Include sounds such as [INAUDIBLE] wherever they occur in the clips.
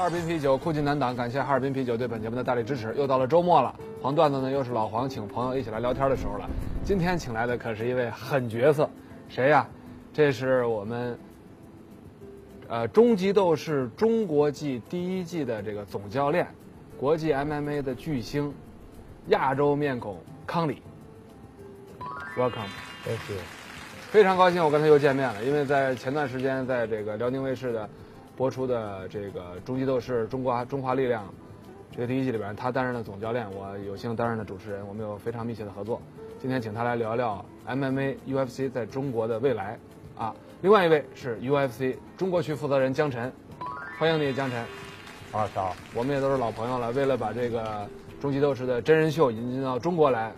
哈尔滨啤酒酷劲难挡，感谢哈尔滨啤酒对本节目的大力支持。又到了周末了，黄段子呢又是老黄请朋友一起来聊天的时候了。今天请来的可是一位狠角色，谁呀？这是我们呃终极斗士中国季第一季的这个总教练，国际 MMA 的巨星，亚洲面孔康里。Welcome，Thank you。非常高兴我跟他又见面了，因为在前段时间在这个辽宁卫视的。播出的这个《终极斗士》中国中华力量这个第一季里边，他担任了总教练，我有幸担任了主持人，我们有非常密切的合作。今天请他来聊聊 MMA UFC 在中国的未来啊。另外一位是 UFC 中国区负责人江晨，欢迎你，江晨。啊，早。我们也都是老朋友了。为了把这个《终极斗士》的真人秀引进到中国来，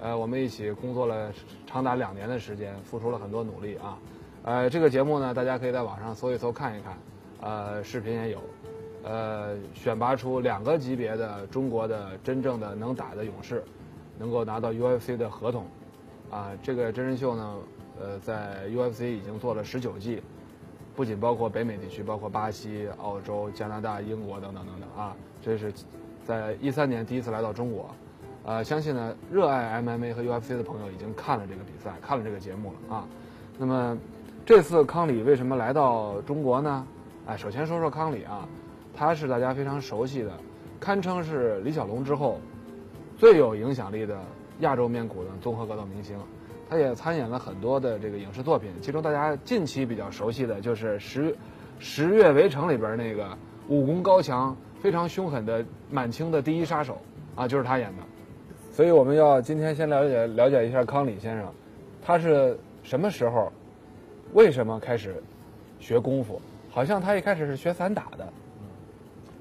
呃，我们一起工作了长达两年的时间，付出了很多努力啊。呃，这个节目呢，大家可以在网上搜一搜看一看。呃，视频也有，呃，选拔出两个级别的中国的真正的能打的勇士，能够拿到 UFC 的合同，啊，这个真人秀呢，呃，在 UFC 已经做了十九季，不仅包括北美地区，包括巴西、澳洲、加拿大、英国等等等等啊，这是在一三年第一次来到中国，呃，相信呢，热爱 MMA 和 UFC 的朋友已经看了这个比赛，看了这个节目了啊，那么这次康里为什么来到中国呢？哎，首先说说康里啊，他是大家非常熟悉的，堪称是李小龙之后最有影响力的亚洲面孔的综合格斗明星。他也参演了很多的这个影视作品，其中大家近期比较熟悉的就是《十十月围城》里边那个武功高强、非常凶狠的满清的第一杀手啊，就是他演的。所以我们要今天先了解了解一下康里先生，他是什么时候、为什么开始学功夫？好像他一开始是学散打的。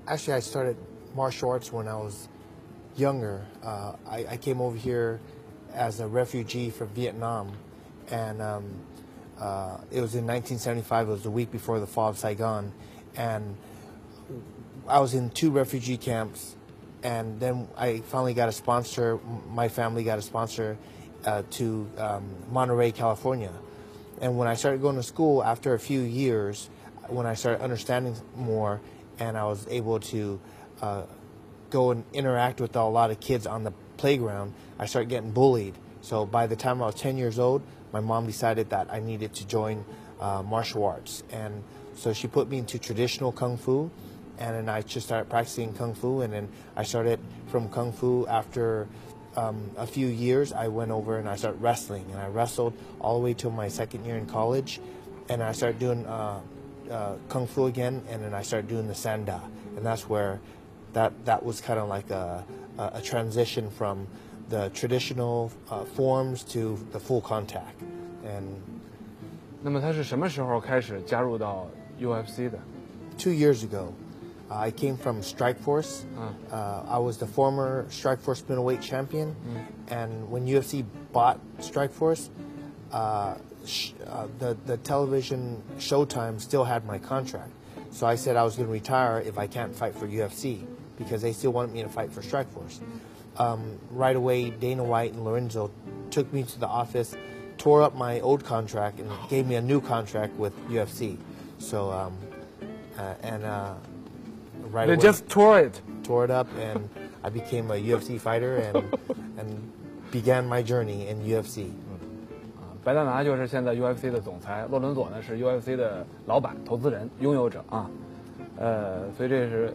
Actually, I started martial arts when I was younger. Uh, I, I, came over here as a refugee from Vietnam, and um, uh, it was in 1975. It was the week before the fall of Saigon, and I was in two refugee camps, and then I finally got a sponsor. My family got a sponsor uh, to um, Monterey, California, and when I started going to school after a few years when I started understanding more and I was able to uh, go and interact with a lot of kids on the playground, I started getting bullied. So by the time I was 10 years old, my mom decided that I needed to join uh, martial arts. And so she put me into traditional kung fu. And then I just started practicing kung fu. And then I started from kung fu after um, a few years, I went over and I started wrestling. And I wrestled all the way till my second year in college. And I started doing uh, uh, kung fu again, and then I started doing the sanda, and that's where that that was kind of like a, a transition from the traditional uh, forms to the full contact. And 那么他是什么时候开始加入到 UFC 的？Two years ago. Uh, I came from Strikeforce. Uh. uh, I was the former Strikeforce middleweight champion, mm. and when UFC bought Strikeforce, uh, uh, the the television Showtime still had my contract, so I said I was going to retire if I can't fight for UFC because they still wanted me to fight for Strikeforce. Um, right away, Dana White and Lorenzo took me to the office, tore up my old contract, and gave me a new contract with UFC. So, um, uh, and uh, right they away, just tore it, tore it up, and I became a UFC fighter and and began my journey in UFC. 白大拿就是现在 UFC 的总裁，洛伦佐呢是 UFC 的老板、投资人、拥有者啊，呃，所以这是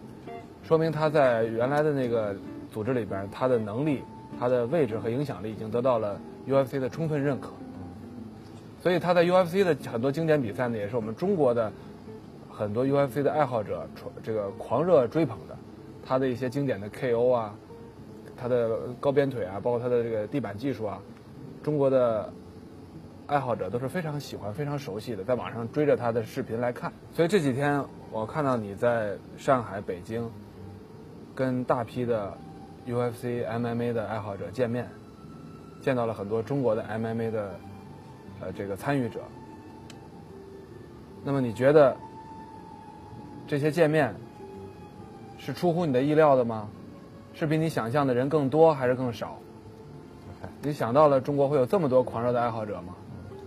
说明他在原来的那个组织里边，他的能力、他的位置和影响力已经得到了 UFC 的充分认可。所以他在 UFC 的很多经典比赛呢，也是我们中国的很多 UFC 的爱好者这个狂热追捧的。他的一些经典的 KO 啊，他的高鞭腿啊，包括他的这个地板技术啊，中国的。爱好者都是非常喜欢、非常熟悉的，在网上追着他的视频来看。所以这几天我看到你在上海、北京，跟大批的 UFC、MMA 的爱好者见面，见到了很多中国的 MMA 的呃这个参与者。那么你觉得这些见面是出乎你的意料的吗？是比你想象的人更多还是更少？你想到了中国会有这么多狂热的爱好者吗？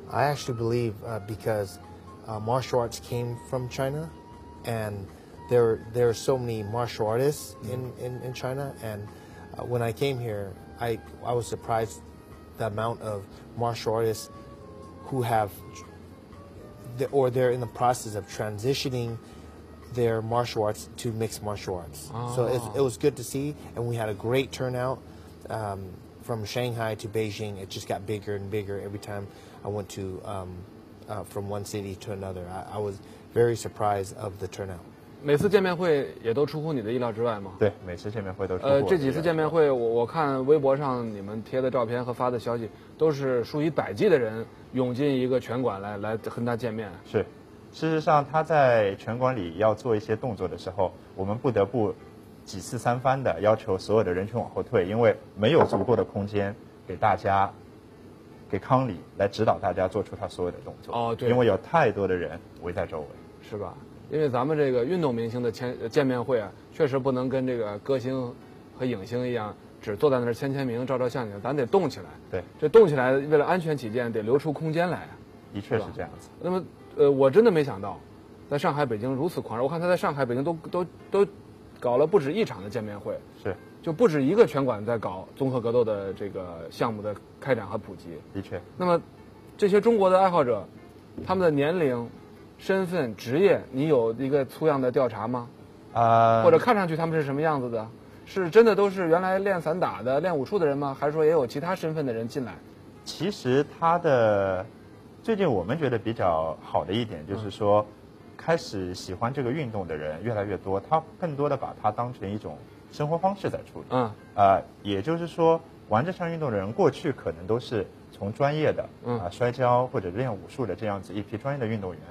I actually believe uh, because uh, martial arts came from China, and there there are so many martial artists in, in, in China. And uh, when I came here, I I was surprised the amount of martial artists who have the, or they're in the process of transitioning their martial arts to mixed martial arts. So it, it was good to see, and we had a great turnout. Um, from Shanghai to Beijing, it just got bigger and bigger every time I went to um, uh, from one city to another. I, I was very surprised of the turnout. 每次见面会也都出乎你的意料之外吗？对，每次见面会都出乎呃，这几次见面会，我我看微博上你们贴的照片和发的消息，都是数以百计的人涌进一个拳馆来来跟他见面。是，事实上他在拳馆里要做一些动作的时候，我们不得不几次三番的要求所有的人群往后退，因为没有足够的空间给大家，给康里来指导大家做出他所有的动作。哦对因为有太多的人围在周围。是吧？因为咱们这个运动明星的签见面会啊，确实不能跟这个歌星和影星一样，只坐在那儿签签名、照照相去，咱得动起来。对，这动起来，为了安全起见，得留出空间来啊。的确是这样子。那么，呃，我真的没想到，在上海、北京如此狂热。我看他在上海、北京都都都搞了不止一场的见面会，是，就不止一个拳馆在搞综合格斗的这个项目的开展和普及。的确，那么，这些中国的爱好者，他们的年龄、身份、职业，你有一个粗样的调查吗？啊、或者看上去他们是什么样子的？是真的都是原来练散打的、练武术的人吗？还是说也有其他身份的人进来？其实他的最近我们觉得比较好的一点就是说，开始喜欢这个运动的人越来越多，他更多的把它当成一种生活方式在处理。嗯，啊，也就是说，玩这项运动的人过去可能都是从专业的嗯啊摔跤或者练武术的这样子一批专业的运动员，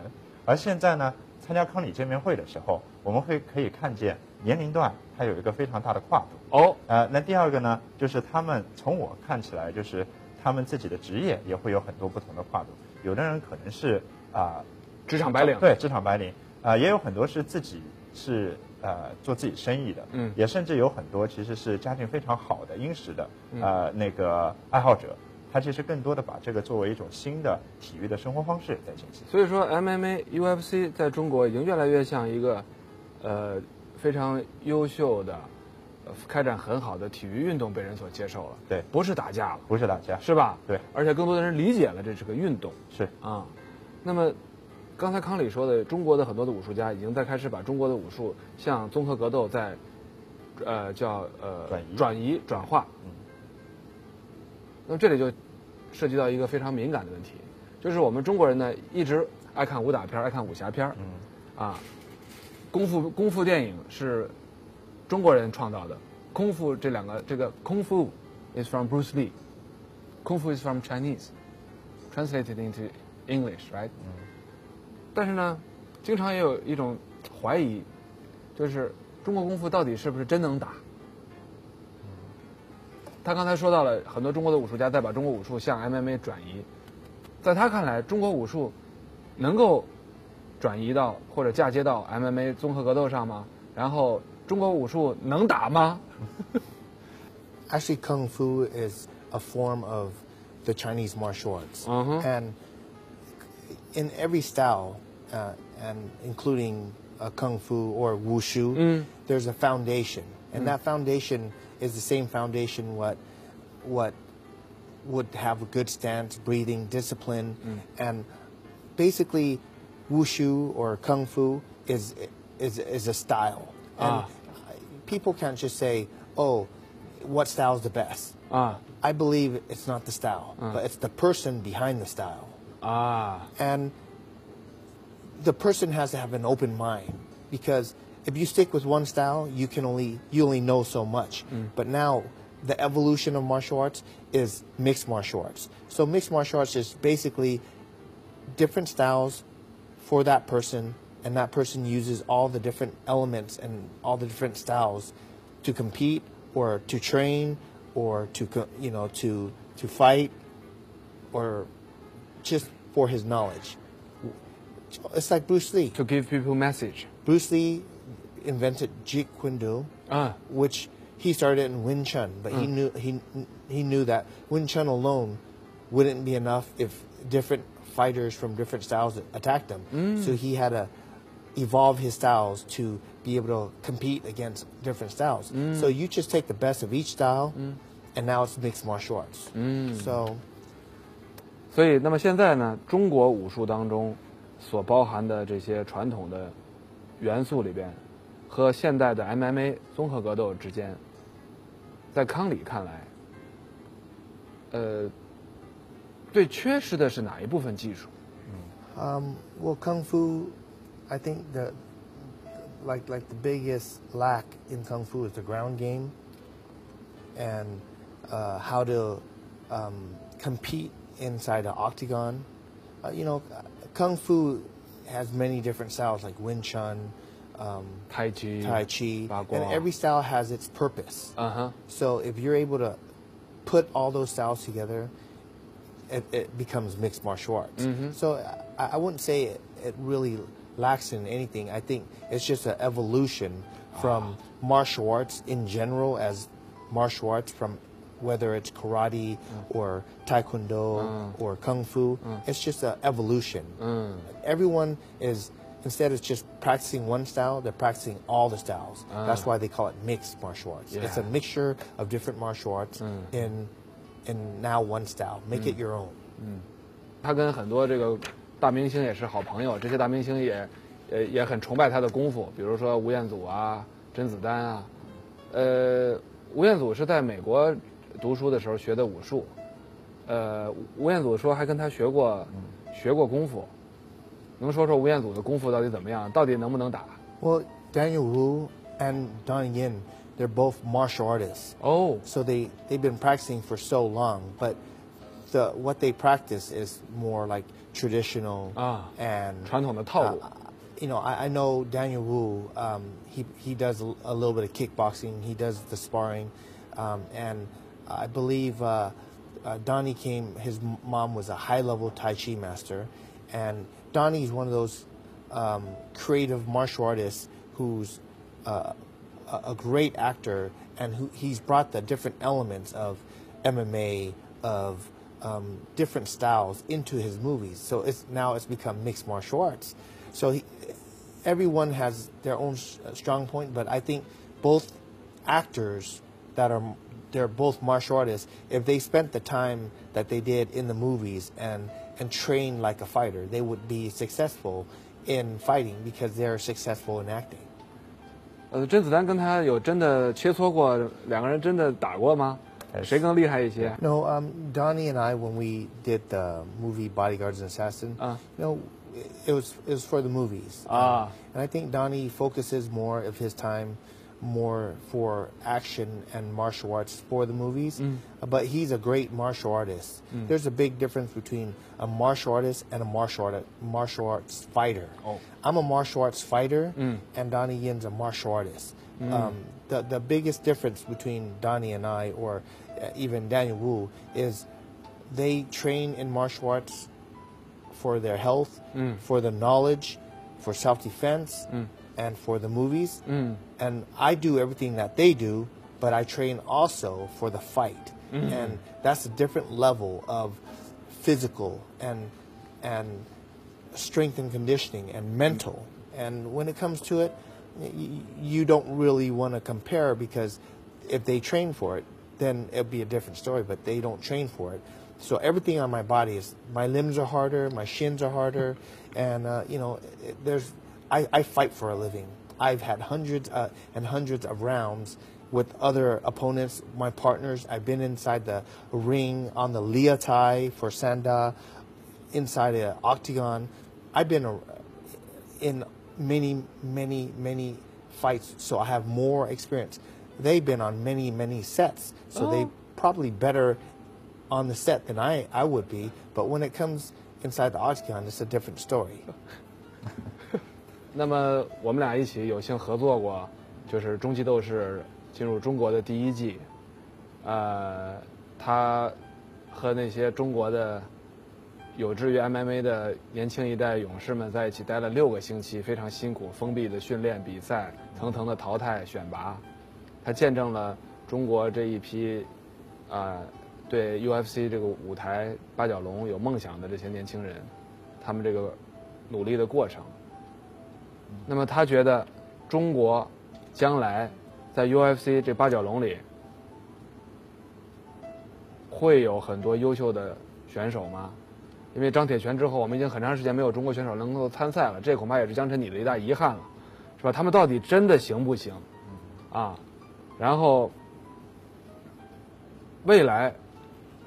而现在呢，参加康里见面会的时候，我们会可以看见年龄段它有一个非常大的跨度。哦，呃，那第二个呢，就是他们从我看起来，就是他们自己的职业也会有很多不同的跨度。有的人可能是啊、职场白领。对，职场白领啊、也有很多是自己是呃做自己生意的，嗯也甚至有很多其实是家境非常好的殷实的嗯呃那个爱好者，他其实更多的把这个作为一种新的体育的生活方式在进行。所以说，MMA、UFC 在中国已经越来越像一个，呃，非常优秀的、呃开展很好的体育运动被人所接受了。对不是打架了，不是打架，是吧？对，而且更多的人理解了这是个运动是啊。那么，刚才康里说的，中国的很多的武术家已经在开始把中国的武术向综合格斗在，呃，叫呃转移。转移、转化。嗯那么这里就涉及到一个非常敏感的问题，就是我们中国人呢一直爱看武打片，爱看武侠片儿，嗯，啊，功夫功夫电影是中国人创造的，功夫这两个这个功夫 is from Bruce Lee，功夫 is from Chinese，translated into English，right？、但是呢，经常也有一种怀疑，就是中国功夫到底是不是真能打？他刚才说到了很多中国的武术家在把中国武术向 MMA 转移，在他看来，中国武术能够转移到或者嫁接到 MMA 综合格斗上吗？然后中国武术能打吗？[LAUGHS] Actually, kung fu is a form of the Chinese martial arts, Uh-huh. and in every style, uh, and including uh, kung fu or wushu, Mm. there's a foundation, and that foundation is the same foundation what what would have a good stance, breathing, discipline, and basically, wushu or kung fu is is is a style, and Ah. people can't just say, "Oh, what style is the best." Ah. I believe it's not the style, but it's the person behind the style. 啊 And the person has to have an open mind because if you stick with one style, you can only you only know so much. Mm. But now the evolution of martial arts is mixed martial arts. So mixed martial arts is basically different styles for that person, and that person uses all the different elements and all the different styles to compete or to train or to you know to to fight or just for his knowledge. It's like Bruce Lee. To give people message. Bruce Lee invented Jeet Kune Do, Ah. which he started in Wing Chun, but he knew he he knew that Wing Chun alone wouldn't be enough if different fighters from different styles attacked him. So he had to evolve his styles to be able to compete against different styles. So you just take the best of each style, and now it's mixed martial arts. So 所以，那么现在呢，中国武术当中 所包含的这些传统的元素里边，和现代的 MMA 综合格斗之间，在康里看来，呃，最缺失的是哪一部分技术？ Um, well, kung fu, I think the like like the biggest lack in kung fu is the ground game and uh, how to um, compete inside an octagon. uh, you know, kung fu has many different styles like Wing Chun, um, Tai Chi, Tai Chi, and every style has its purpose. Uh-huh. So if you're able to put all those styles together, it, it becomes mixed martial arts. Mm-hmm. So I, I, wouldn't say it, it, really lacks in anything. I think it's just an evolution from ah. martial arts in general as martial arts from whether it's karate or taekwondo or kung fu. It's just an evolution. Everyone is instead of just practicing one style, they're practicing all the styles. That's why they call it mixed martial arts. It's a Yeah. mixture of different martial arts in in now one style. Make it your own. 他跟很多这个大明星也是好朋友，这些大明星也也也很崇拜他的功夫，比如说吴彦祖啊、甄子丹啊。呃，吴彦祖是在美国 读书的时候学的武术，呃，吴彦祖说还跟他学过学过功夫，能说说吴彦祖的功夫到底怎么样？到底能不能打？ Well, Daniel Wu and Donnie Yin, they're both martial artists. 哦， So they, they've been practicing for so long, but the what they practice is more like traditional Ah. and 传统的套路 uh, you know, I, I know Daniel Wu. Um, he he does a, a little bit of kickboxing. He does the sparring, um, and I believe uh, uh, Donnie came. His mom was a high level Tai Chi master, and Donnie is one of those um, creative martial artists who's uh, a, great actor, and who he's brought the different elements of MMA of um, different styles into his movies. So it's now it's become mixed martial arts. So he, everyone has their own strong point, but I think both actors that are they're both martial artists. If they spent the time that they did in the movies and and trained like a fighter, they would be successful in fighting because they're successful in acting. 呃，甄子丹跟他有真的切磋过，两个人真的打过吗？谁更厉害一些？ No, um, Donnie and I, when we did the movie Bodyguards and Assassin, Uh. you know, it was it was for the movies. Ah. Um, and I think Donnie focuses more of his time more for action and martial arts for the movies. Uh, But he's a great martial artist. There's a big difference between a martial artist and a martial art martial arts fighter. Oh. I'm a martial arts fighter, and Donnie Yin's a martial artist. Um, the the biggest difference between Donnie and I, or uh, even Daniel Wu, is they train in martial arts for their health, for the knowledge, for self defense, and for the movies. And I do everything that they do, but I train also for the fight. And that's a different level of physical and and strength and conditioning and mental. And when it comes to it, you don't really want to compare because if they train for it, then it'll be a different story. But they don't train for it, so everything on my body is my limbs are harder, my shins are harder, and uh, you know, it, there's I, I fight for a living. I've had hundreds uh, and hundreds of rounds with other opponents, my partners. I've been inside the ring on the Lia Tai for Sanda, inside an octagon. I've been a, in many, many, many fights, so I have more experience. they've been on many many sets, so they probably better on the set than I I would be. But when it comes inside the octagon, it's a different story. [LAUGHS] 那么我们俩一起有幸合作过，就是《终极斗士》进入中国的第一季，呃，他和那些中国的有志于 MMA 的年轻一代勇士们在一起待了六个星期，非常辛苦，封闭的训练、比赛，层层的淘汰、选拔，他见证了中国这一批啊、对 UFC 这个舞台八角笼有梦想的这些年轻人，他们这个努力的过程。那么他觉得中国将来在 UFC 这八角笼里会有很多优秀的选手吗？因为张铁拳之后，我们已经很长时间没有中国选手能够参赛了，这恐怕也是江晨你的一大遗憾了，是吧？他们到底真的行不行？啊，然后未来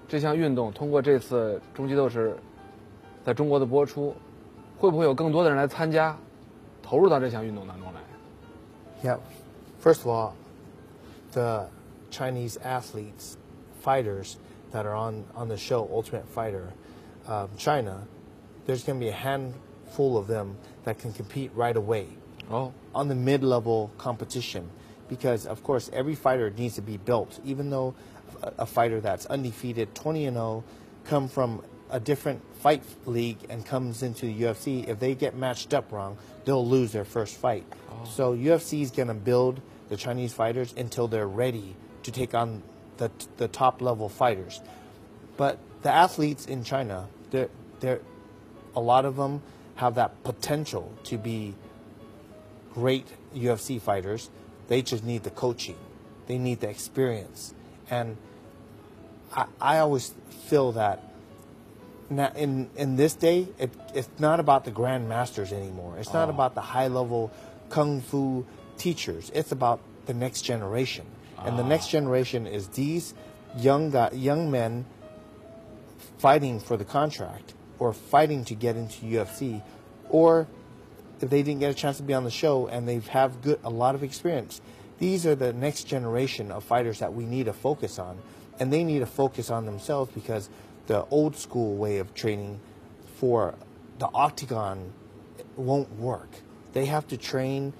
这项运动通过这次终极斗士在中国的播出，会不会有更多的人来参加，投入到这项运动当中来？ Yeah. First of all, the Chinese athletes, fighters that are on, on the show, Ultimate Fighter, um, China, there's going to be a handful of them that can compete right away 哦， on the mid level competition. Because, of course, every fighter needs to be built. Even though a, a fighter that's undefeated, 20 and 0, come from a different fight league and comes into the UFC, if they get matched up wrong, they'll lose their first fight. Oh. So UFC is going to build the Chinese fighters until they're ready to take on the, the top level fighters. But the athletes in China, they're, they're, a lot of them have that potential to be great UFC fighters. They just need the coaching. They need the experience. And I, I always feel that now in, in this day, it, it's not about the grandmasters anymore. It's not oh. about the high level kung fu teachers. It's about the next generation. And the next ah. generation is these young guy, young men fighting for the contract or fighting to get into UFC or if they didn't get a chance to be on the show and they have good a lot of experience these are the next generation of fighters that we need to focus on and they need to focus on themselves because the old school way of training for the octagon won't work they have to train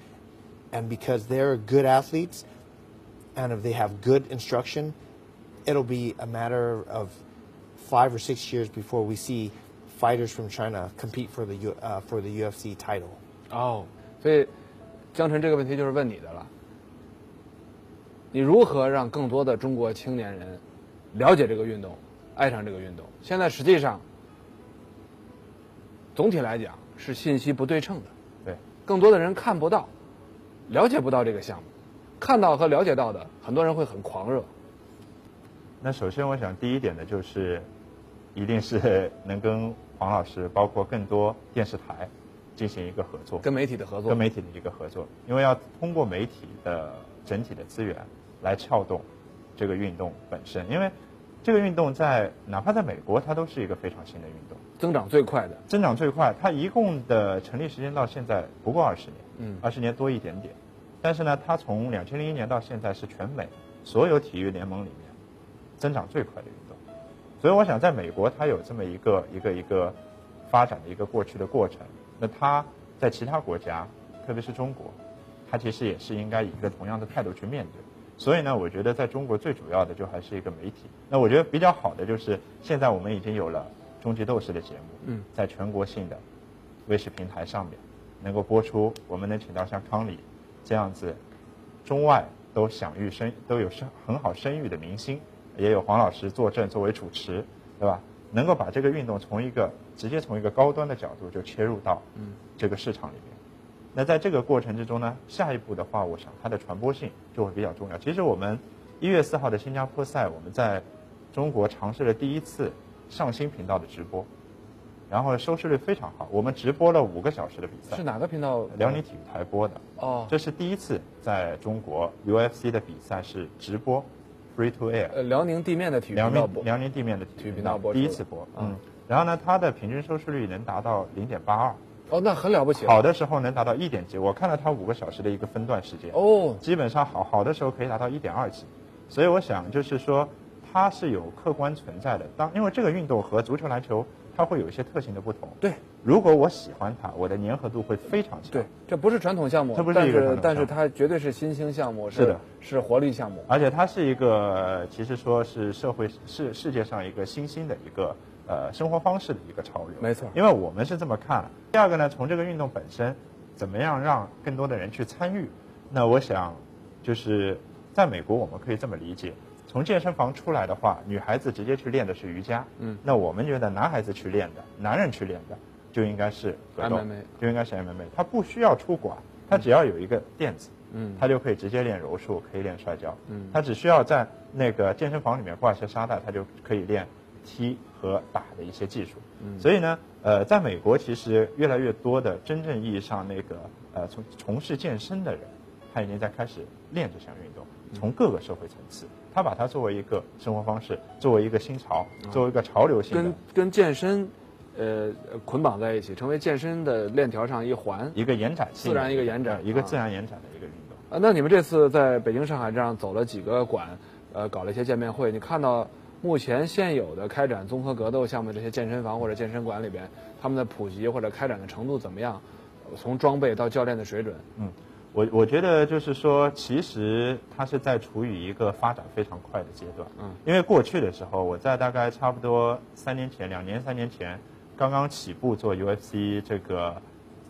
and because they're good athletes and if they have good instruction it'll be a matter of five or six years before we see fighters from China compete for the U, uh, for the UFC title. 哦，所以江晨这个问题就是问你的了。你如何让更多的中国青年人了解这个运动， 爱上这个运动？现在实际上，总体来讲是信息不对称的，对，更多的人看不到，了解不到这个项目，看到和了解到的，很多人会很狂热。那首先，我想第一点呢，就是一定是能跟黄老师，包括更多电视台进行一个合作，跟媒体的合作，跟媒体的一个合作，因为要通过媒体的整体的资源来撬动这个运动本身，因为这个运动在哪怕在美国，它都是一个非常新的运动，增长最快的。增长最快。它一共的成立时间到现在不过二十年，嗯二十年多一点点。但是呢，它从两千零一年到现在是全美所有体育联盟里面增长最快的运动。所以我想，在美国它有这么一个一个一个发展的一个过去的过程，那它在其他国家，特别是中国，它其实也是应该以一个同样的态度去面对。所以呢，我觉得在中国最主要的就还是一个媒体。那我觉得比较好的就是现在我们已经有了《终极斗士》的节目，嗯，在全国性的卫视平台上面能够播出，我们能请到像康里这样子中外都享誉声都有声很好声誉的明星，也有黄老师坐镇作为主持，对吧？能够把这个运动从一个直接从一个高端的角度就切入到这个市场里面。那在这个过程之中呢，下一步的话，我想它的传播性就会比较重要。其实我们一月四号的新加坡赛，我们在中国尝试了第一次上新频道的直播，然后收视率非常好，我们直播了五个小时的比赛。是，哪个频道？辽宁体育台播的。哦，这是第一次在中国 UFC 的比赛是直播 free to air，呃，辽宁地面的体育频道辽宁地面的体体育育频道播第一次播，嗯嗯，然后呢，它的平均收视率能达到零点八二，哦，那很了不起了。好的时候能达到一点几，我看了他五个小时的一个分段时间，哦，基本上好好的时候可以达到一点二级，所以我想就是说它是有客观存在的。当因为这个运动和足球、篮球它会有一些特性的不同。对，如果我喜欢它，我的粘合度会非常强。对，这不是传统项目，这不是一个但是但是它绝对是新兴项目，是的，是活力项目。而且它是一个，其实说是社会世世界上一个新兴的一个呃生活方式的一个潮流。没错因为我们是这么看。第二个呢，从这个运动本身，怎么样让更多的人去参与？那我想，就是在美国我们可以这么理解：从健身房出来的话，女孩子直接去练的是瑜伽。嗯。那我们觉得男孩子去练的，男人去练的，就应该是格斗 MMA 就应该是 MMA。他不需要出馆，他只要有一个垫子。嗯他就可以直接练柔术，可以练摔跤。嗯他只需要在那个健身房里面挂一些沙袋，他就可以练踢和打的一些技术。嗯所以呢，呃，在美国其实越来越多的真正意义上那个呃从从事健身的人，他已经在开始练这项运动，嗯从各个社会层次，他把它作为一个生活方式，作为一个新潮，啊作为一个潮流性的跟跟健身，呃，捆绑在一起，成为健身的链条上一环。一个延展性，自然一个延展呃一个啊自然延展的一个运动。啊，那你们这次在北京、上海这样走了几个馆，呃，搞了一些见面会，你看到目前现有的开展综合格斗项目的这些健身房或者健身馆里边，他们的普及或者开展的程度怎么样？从装备到教练的水准，嗯我我觉得就是说，其实它是在处于一个发展非常快的阶段。嗯，因为过去的时候，我在大概差不多三年前、两年、三年前，刚刚起步做 UFC 这个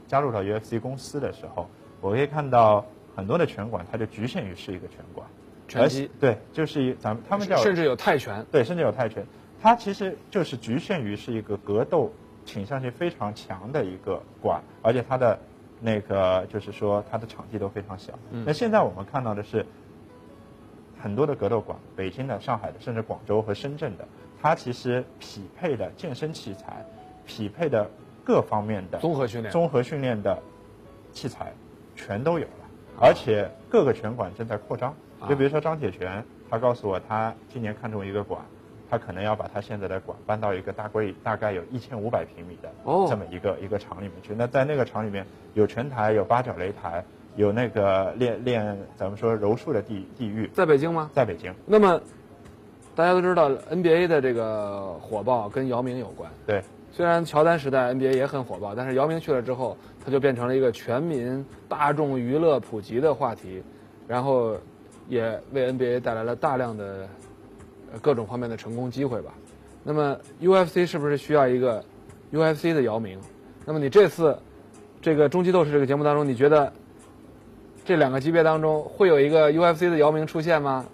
加入到 UFC 公司的时候，我可以看到很多的拳馆，它就局限于是一个拳馆，拳击对，就是一咱们他们叫甚至有泰拳。对，甚至有泰拳，它其实就是局限于是一个格斗倾向性非常强的一个馆，而且它的那个就是说它的场地都非常小。那现在我们看到的是很多的格斗馆，北京的、上海的，甚至广州和深圳的，它其实匹配的健身器材、匹配的各方面的综合训练综合训练的器材全都有了，而且各个拳馆正在扩张。啊就比如说张铁泉，他告诉我他今年看中一个馆，他可能要把他现在的馆搬到一个大概大概有一千五百平米的哦这么一个、一个厂里面去。那在那个厂里面有拳台，有八角擂台，有那个练练咱们说柔术的地地域，在北京吗？在北京。那么大家都知道 NBA 的这个火爆跟姚明有关。对，虽然乔丹时代 NBA 也很火爆，但是姚明去了之后，他就变成了一个全民大众娱乐普及的话题，然后也为 NBA 带来了大量的呃各种方面的成功机会吧。那么 UFC 是不是需要一个 UFC 的姚明？那么你这次这个终极斗士这个节目当中，你觉得这两个级别当中会有一个 UFC 的姚明出现吗？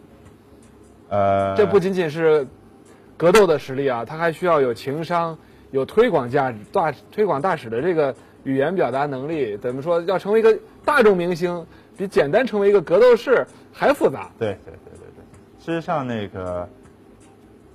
呃，这不仅仅是格斗的实力啊，他还需要有情商、有推广价值、大推广大使的这个语言表达能力。怎么说？要成为一个大众明星，比简单成为一个格斗士还复杂。对对对对对，事实上那个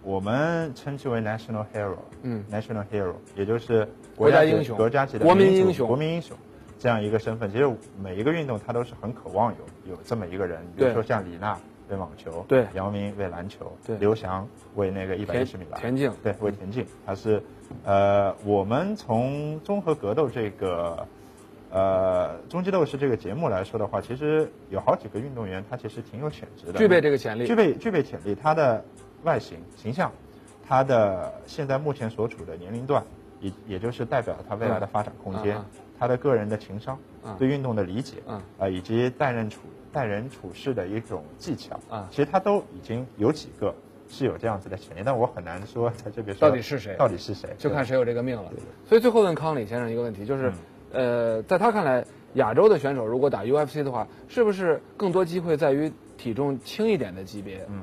我们称之为 national hero，嗯，national hero，也就是国家级英雄国家级的国民英雄国民英雄这样一个身份。其实每一个运动它都是很渴望有有这么一个人，比如说像李娜为网球，对姚明为篮球，对刘翔为那个一百一十米栏，田径对，为田径，他是，呃，我们从综合格斗这个，呃，终极斗士这个节目来说的话，其实有好几个运动员，他其实挺有潜质的，具备这个潜力。具备具备潜力，他的外形形象，他的现在目前所处的年龄段，也也就是代表他未来的发展空间，他的个人的情商，嗯对运动的理解，嗯啊，以及待人处待人处事的一种技巧，啊。其实他都已经有几个是有这样子的潜力，但我很难说在这边说到底是谁。到底是谁，就看谁有这个命了。所以最后问康李先生一个问题，就是，嗯呃，在他看来，亚洲的选手如果打 UFC 的话，是不是更多机会在于体重轻一点的级别？嗯，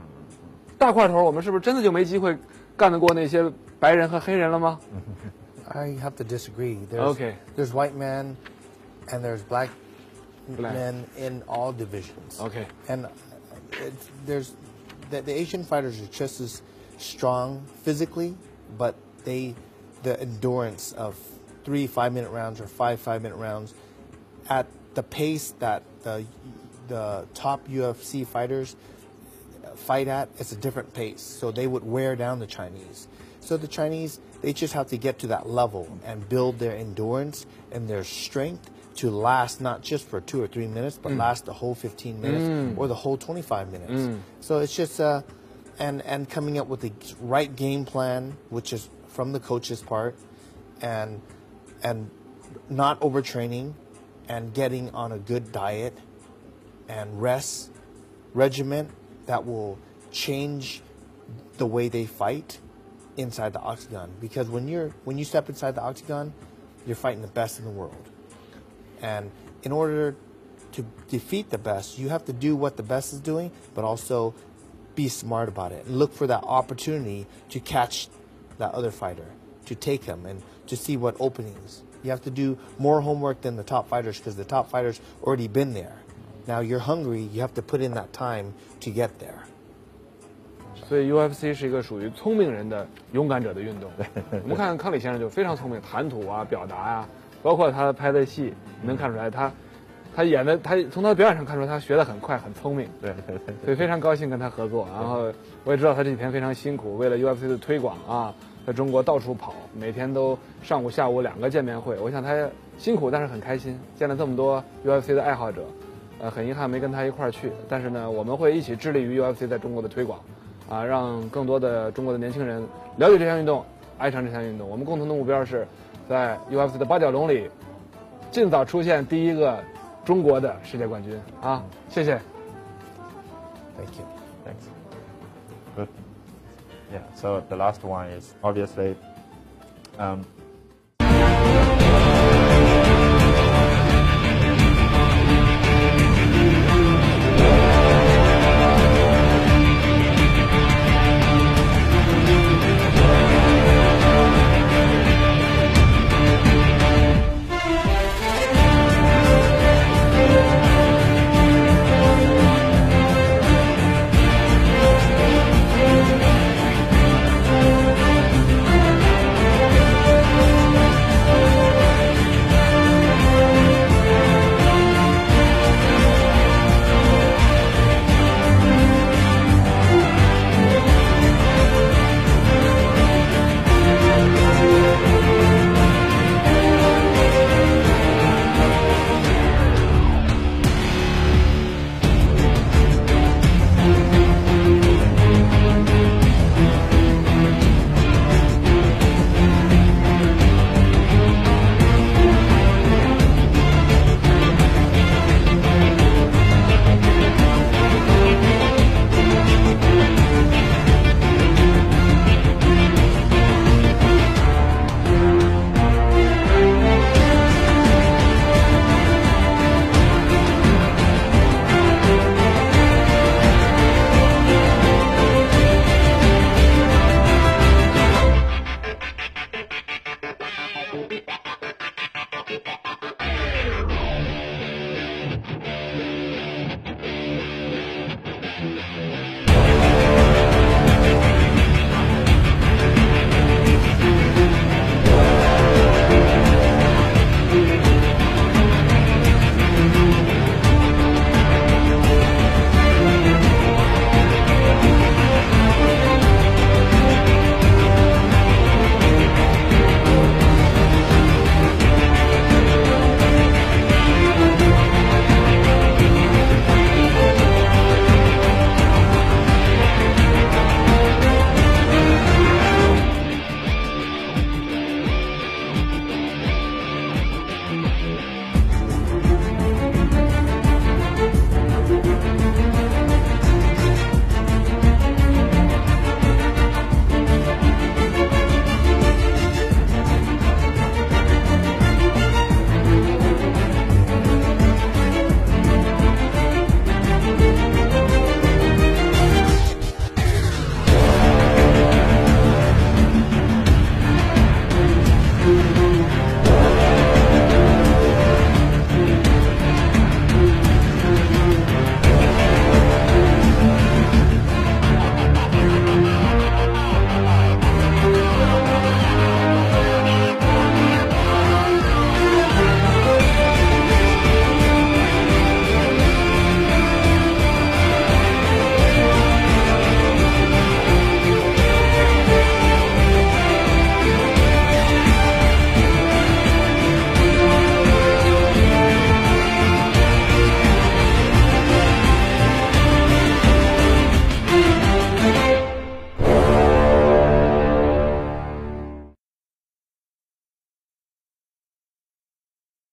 大块头，我们是不是真的就没机会干得过那些白人和黑人了吗？ I [LAUGHS] have to disagree. There's, Okay. There's white men and there's black, Black. men in all divisions. Okay. And it's, there's the, the Asian fighters are just as strong physically, but they the endurance of three five minute rounds or five five minute rounds at the pace that the the top UFC fighters fight at, it's a different pace. So they would wear down the Chinese. So the Chinese They just have to get to that level and build their endurance and their strength to last not just for two or three minutes, but mm. last the whole 15 minutes mm. or the whole 25 minutes. Mm. So it's just, uh, and, and coming up with the right game plan, which is from the coach's part, and, and not overtraining and getting on a good diet and rest regimen that will change the way they fight inside the octagon. Because when you're when you step inside the octagon you're fighting the best in the world. And in order to defeat the best you have to do what the best is doing but also be smart about it and look for that opportunity to catch that other fighter to take him and to see what openings you have to do more homework than the top fighters because the top fighters already been there now you're hungry you have to put in that time to get there 所以 UFC 是一个属于聪明人的勇敢者的运动。我们看康里先生就非常聪明，谈吐啊、表达啊、包括他拍的戏，你能看出来他他演的，他从他表演上看出来他学的很快，很聪明。对所以非常高兴跟他合作。然后我也知道他这几天非常辛苦，为了 UFC 的推广啊，在中国到处跑，每天都上午下午两个见面会。我想他辛苦，但是很开心，见了这么多 UFC 的爱好者。呃，很遗憾没跟他一块儿去，但是呢，我们会一起致力于 UFC 在中国的推广，啊，让更多的中国的年轻人了解这项运动，爱上这项运动。我们共同的目标是在 UFC 的八角笼里尽早出现第一个中国的世界冠军啊！谢谢。thank you Thanks. Good. Yeah. So the last one is obviously um,